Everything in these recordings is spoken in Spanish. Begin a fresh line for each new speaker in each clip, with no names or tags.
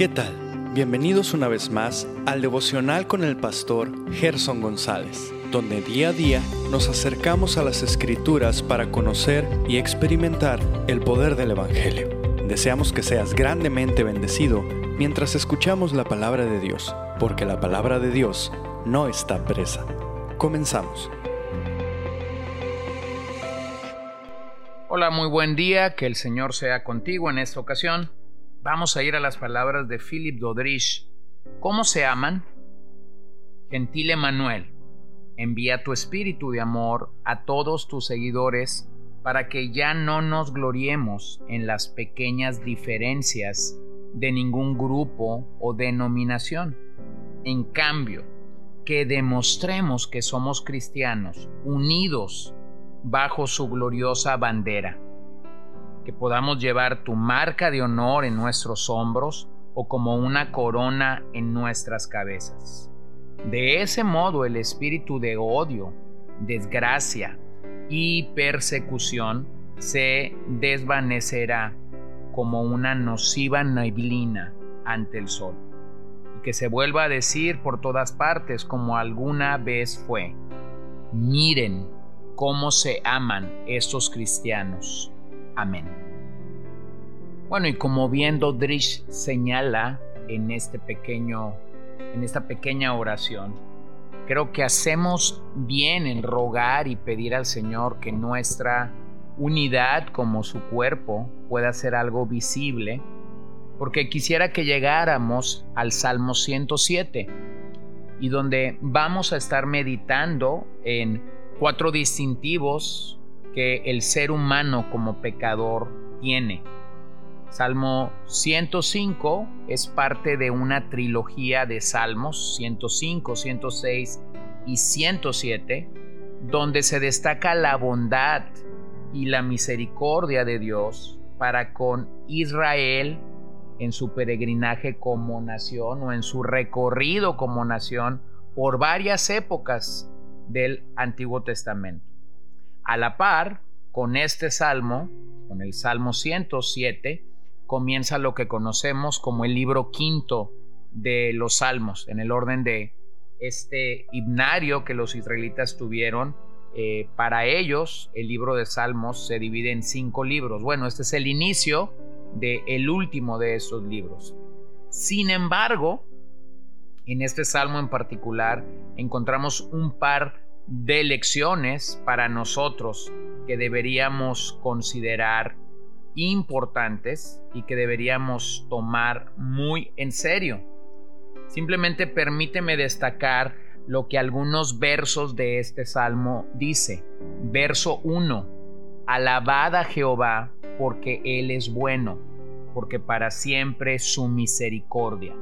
¿Qué tal? Bienvenidos una vez más al devocional con el pastor Gerson González, donde día a día nos acercamos a las escrituras para conocer y experimentar el poder del Evangelio. Deseamos que seas grandemente bendecido mientras escuchamos la palabra de Dios, porque la palabra de Dios no está presa. Comenzamos.
Hola, muy buen día, que el Señor sea contigo en esta ocasión. Vamos a ir a las palabras de Philip Dodrich. ¿Cómo se aman? Gentil Emanuel, envía tu espíritu de amor a todos tus seguidores para que ya no nos gloriemos en las pequeñas diferencias de ningún grupo o denominación. En cambio, que demostremos que somos cristianos unidos bajo su gloriosa bandera que podamos llevar tu marca de honor en nuestros hombros o como una corona en nuestras cabezas. De ese modo el espíritu de odio, desgracia y persecución se desvanecerá como una nociva neblina ante el sol, y que se vuelva a decir por todas partes como alguna vez fue, miren cómo se aman estos cristianos Amén. Bueno, y como bien Dodrich señala en este pequeño en esta pequeña oración, creo que hacemos bien en rogar y pedir al Señor que nuestra unidad como su cuerpo pueda ser algo visible, porque quisiera que llegáramos al Salmo 107 y donde vamos a estar meditando en cuatro distintivos que el ser humano como pecador tiene. Salmo 105 es parte de una trilogía de salmos 105, 106 y 107, donde se destaca la bondad y la misericordia de Dios para con Israel en su peregrinaje como nación o en su recorrido como nación por varias épocas del Antiguo Testamento. A la par, con este salmo, con el Salmo 107, comienza lo que conocemos como el libro quinto de los salmos, en el orden de este himnario que los israelitas tuvieron. Eh, para ellos, el libro de salmos se divide en cinco libros. Bueno, este es el inicio del el último de esos libros. Sin embargo, en este salmo en particular encontramos un par de lecciones para nosotros que deberíamos considerar importantes y que deberíamos tomar muy en serio. Simplemente permíteme destacar lo que algunos versos de este salmo dice. Verso 1. Alabad a Jehová porque Él es bueno, porque para siempre su misericordia.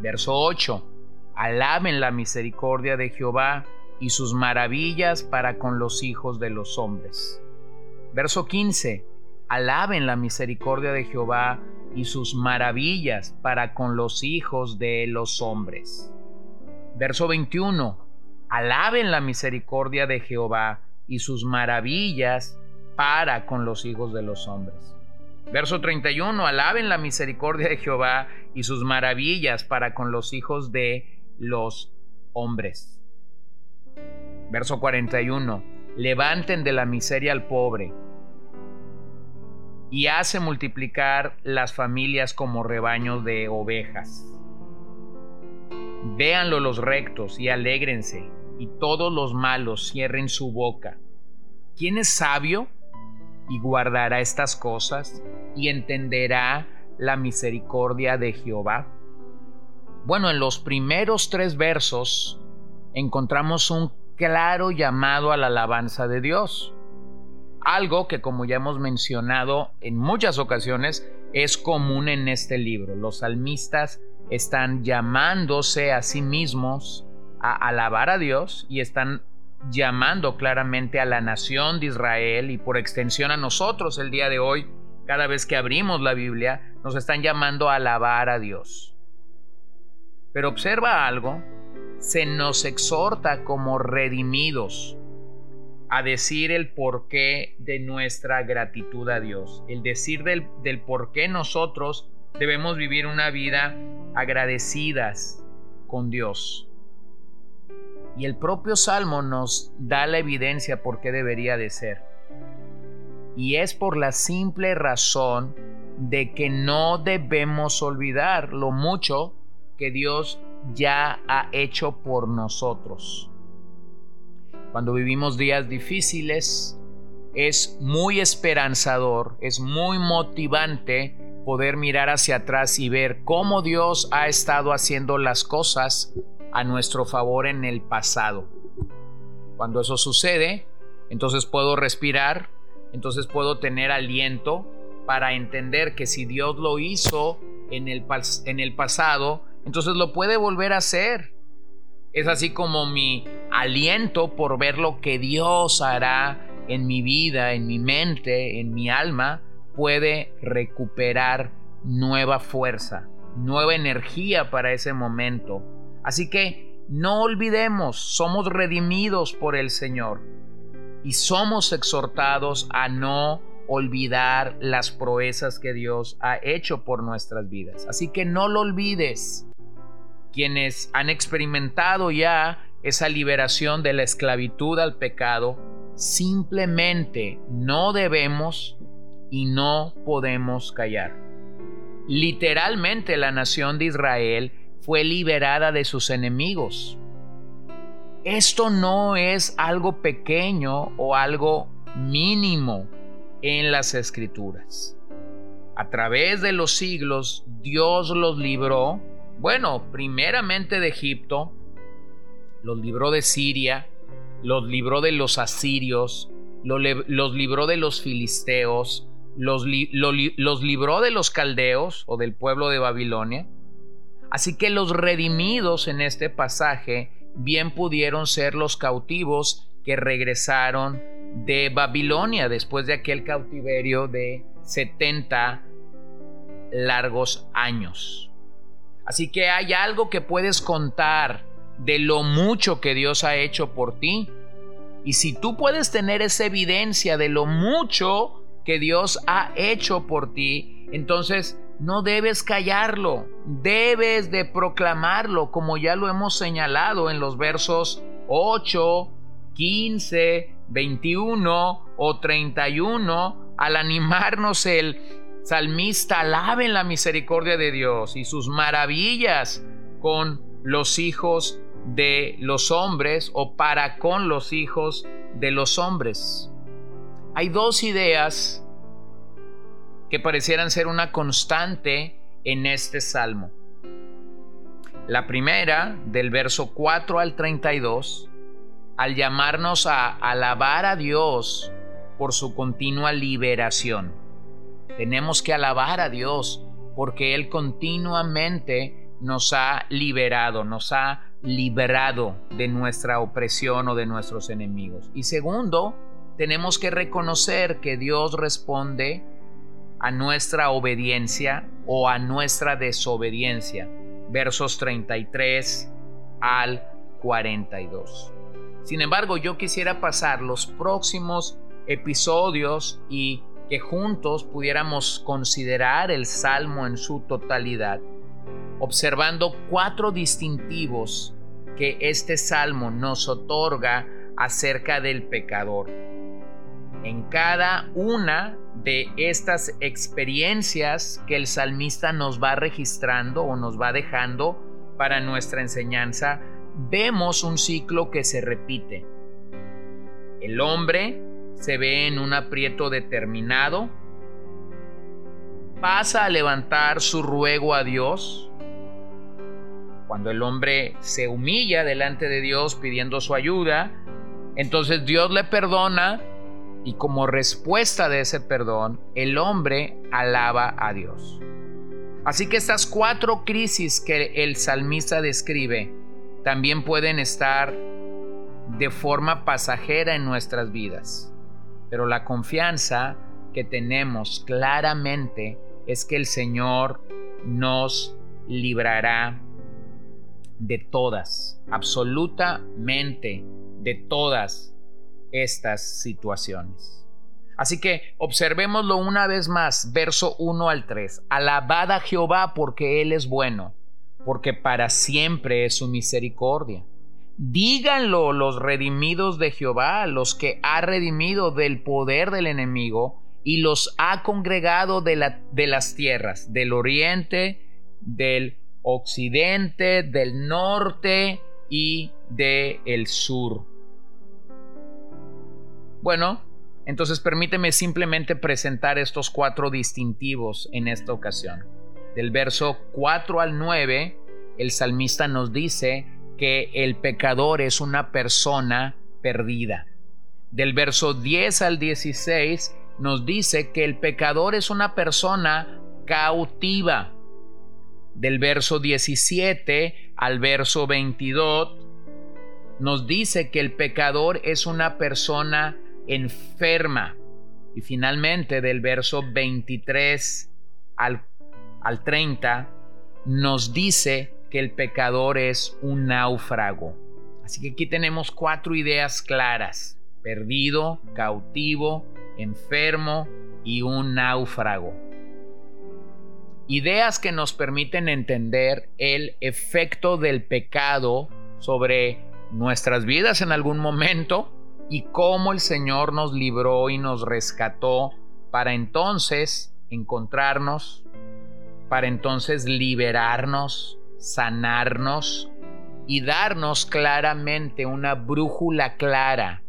Verso 8. Alaben la misericordia de Jehová y sus maravillas para con los hijos de los hombres. Verso 15. Alaben la misericordia de Jehová y sus maravillas para con los hijos de los hombres. Verso 21. Alaben la misericordia de Jehová y sus maravillas para con los hijos de los hombres. Verso 31. Alaben la misericordia de Jehová y sus maravillas para con los hijos de los hombres. Verso 41. Levanten de la miseria al pobre y hace multiplicar las familias como rebaños de ovejas. Véanlo los rectos y alégrense, y todos los malos cierren su boca. ¿Quién es sabio y guardará estas cosas y entenderá la misericordia de Jehová? Bueno, en los primeros tres versos encontramos un claro llamado a la alabanza de Dios. Algo que como ya hemos mencionado en muchas ocasiones es común en este libro. Los salmistas están llamándose a sí mismos a alabar a Dios y están llamando claramente a la nación de Israel y por extensión a nosotros el día de hoy, cada vez que abrimos la Biblia, nos están llamando a alabar a Dios. Pero observa algo se nos exhorta como redimidos a decir el porqué de nuestra gratitud a Dios, el decir del, del por qué nosotros debemos vivir una vida agradecidas con Dios. Y el propio Salmo nos da la evidencia por qué debería de ser. Y es por la simple razón de que no debemos olvidar lo mucho que Dios ya ha hecho por nosotros. Cuando vivimos días difíciles, es muy esperanzador, es muy motivante poder mirar hacia atrás y ver cómo Dios ha estado haciendo las cosas a nuestro favor en el pasado. Cuando eso sucede, entonces puedo respirar, entonces puedo tener aliento para entender que si Dios lo hizo en el, en el pasado, entonces lo puede volver a hacer. Es así como mi aliento por ver lo que Dios hará en mi vida, en mi mente, en mi alma, puede recuperar nueva fuerza, nueva energía para ese momento. Así que no olvidemos, somos redimidos por el Señor y somos exhortados a no olvidar las proezas que Dios ha hecho por nuestras vidas. Así que no lo olvides. Quienes han experimentado ya esa liberación de la esclavitud al pecado, simplemente no debemos y no podemos callar. Literalmente la nación de Israel fue liberada de sus enemigos. Esto no es algo pequeño o algo mínimo en las escrituras. A través de los siglos Dios los libró, bueno, primeramente de Egipto, los libró de Siria, los libró de los asirios, los, libró de los filisteos, los, libró de los caldeos o del pueblo de Babilonia. Así que los redimidos en este pasaje bien pudieron ser los cautivos que regresaron de Babilonia después de aquel cautiverio de 70 largos años. Así que hay algo que puedes contar de lo mucho que Dios ha hecho por ti. Y si tú puedes tener esa evidencia de lo mucho que Dios ha hecho por ti, entonces no debes callarlo, debes de proclamarlo, como ya lo hemos señalado en los versos 8, 15, 21 o 31, al animarnos el salmista, alaben la misericordia de Dios y sus maravillas con los hijos de los hombres o para con los hijos de los hombres. Hay dos ideas que parecieran ser una constante en este salmo. La primera, del verso 4 al 32, al llamarnos a alabar a Dios por su continua liberación. Tenemos que alabar a Dios porque Él continuamente nos ha liberado, nos ha librado de nuestra opresión o de nuestros enemigos. Y segundo, tenemos que reconocer que Dios responde a nuestra obediencia o a nuestra desobediencia. Versos 33 al 42. Sin embargo, yo quisiera pasar los próximos episodios y que juntos pudiéramos considerar el Salmo en su totalidad, observando cuatro distintivos que este Salmo nos otorga acerca del pecador en cada una de estas experiencias que el salmista nos va registrando o nos va dejando para nuestra enseñanza, vemos un ciclo que se repite. El hombre se ve en un aprieto determinado, pasa a levantar su ruego a Dios. Cuando el hombre se humilla delante de Dios pidiendo su ayuda, entonces Dios le perdona y como respuesta de ese perdón, el hombre alaba a Dios. Así que estas cuatro crisis que el salmista describe también pueden estar de forma pasajera en nuestras vidas. Pero la confianza que tenemos claramente es que el Señor nos librará de todas, absolutamente de todas estas situaciones. Así que observémoslo una vez más, verso 1 al 3. Alabad a Jehová porque Él es bueno, porque para siempre es su misericordia. Díganlo los redimidos de Jehová, los que ha redimido del poder del enemigo y los ha congregado de, la, de las tierras, del oriente, del occidente, del norte y del el sur. Bueno, entonces permíteme simplemente presentar estos cuatro distintivos en esta ocasión. Del verso 4 al 9, el salmista nos dice que el pecador es una persona perdida. Del verso 10 al 16 nos dice que el pecador es una persona cautiva. Del verso 17 al verso 22 nos dice que el pecador es una persona enferma. Y finalmente del verso 23 al, al 30 nos dice que el pecador es un náufrago. Así que aquí tenemos cuatro ideas claras. Perdido, cautivo, enfermo y un náufrago. Ideas que nos permiten entender el efecto del pecado sobre nuestras vidas en algún momento y cómo el Señor nos libró y nos rescató para entonces encontrarnos, para entonces liberarnos, sanarnos y darnos claramente una brújula clara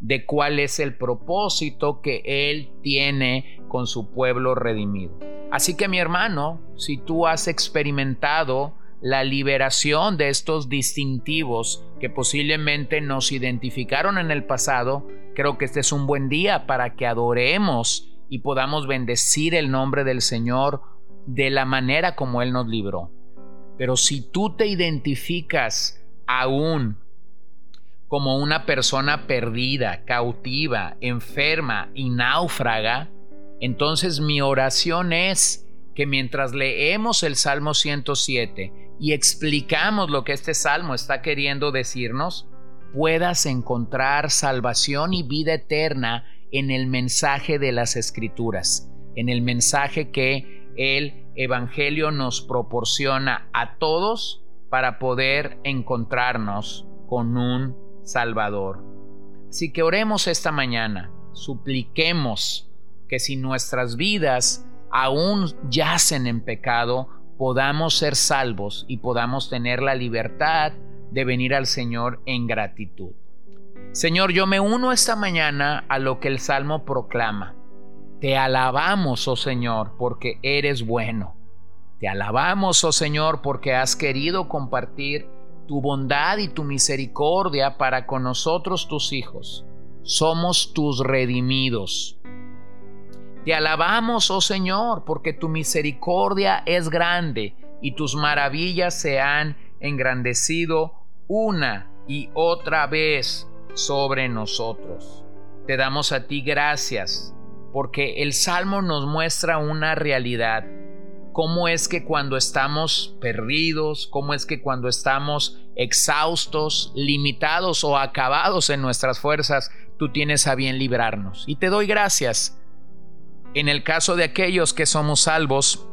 de cuál es el propósito que Él tiene con su pueblo redimido. Así que mi hermano, si tú has experimentado la liberación de estos distintivos que posiblemente nos identificaron en el pasado, creo que este es un buen día para que adoremos y podamos bendecir el nombre del Señor de la manera como Él nos libró. Pero si tú te identificas aún como una persona perdida, cautiva, enferma y náufraga, entonces mi oración es que mientras leemos el Salmo 107 y explicamos lo que este salmo está queriendo decirnos, puedas encontrar salvación y vida eterna en el mensaje de las escrituras, en el mensaje que el Evangelio nos proporciona a todos para poder encontrarnos con un Salvador. Así que oremos esta mañana, supliquemos que si nuestras vidas aún yacen en pecado, podamos ser salvos y podamos tener la libertad de venir al Señor en gratitud. Señor, yo me uno esta mañana a lo que el Salmo proclama. Te alabamos, oh Señor, porque eres bueno. Te alabamos, oh Señor, porque has querido compartir tu bondad y tu misericordia para con nosotros tus hijos. Somos tus redimidos. Te alabamos, oh Señor, porque tu misericordia es grande y tus maravillas se han engrandecido una y otra vez sobre nosotros. Te damos a ti gracias, porque el Salmo nos muestra una realidad. Cómo es que cuando estamos perdidos, cómo es que cuando estamos exhaustos, limitados o acabados en nuestras fuerzas, tú tienes a bien librarnos. Y te doy gracias en el caso de aquellos que somos salvos,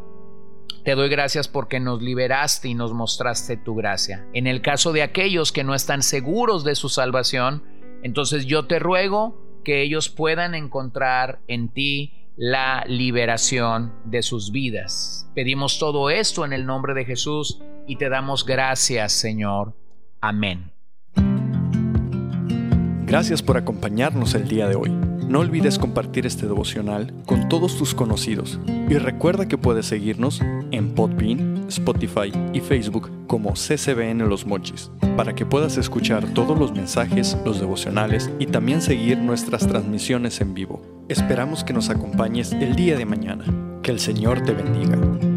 te doy gracias porque nos liberaste y nos mostraste tu gracia. En el caso de aquellos que no están seguros de su salvación, entonces yo te ruego que ellos puedan encontrar en ti la liberación de sus vidas. Pedimos todo esto en el nombre de Jesús y te damos gracias, Señor. Amén.
Gracias por acompañarnos el día de hoy. No olvides compartir este devocional con todos tus conocidos y recuerda que puedes seguirnos en Podbean, Spotify y Facebook como CCBN Los Mochis para que puedas escuchar todos los mensajes, los devocionales y también seguir nuestras transmisiones en vivo. Esperamos que nos acompañes el día de mañana. Que el Señor te bendiga.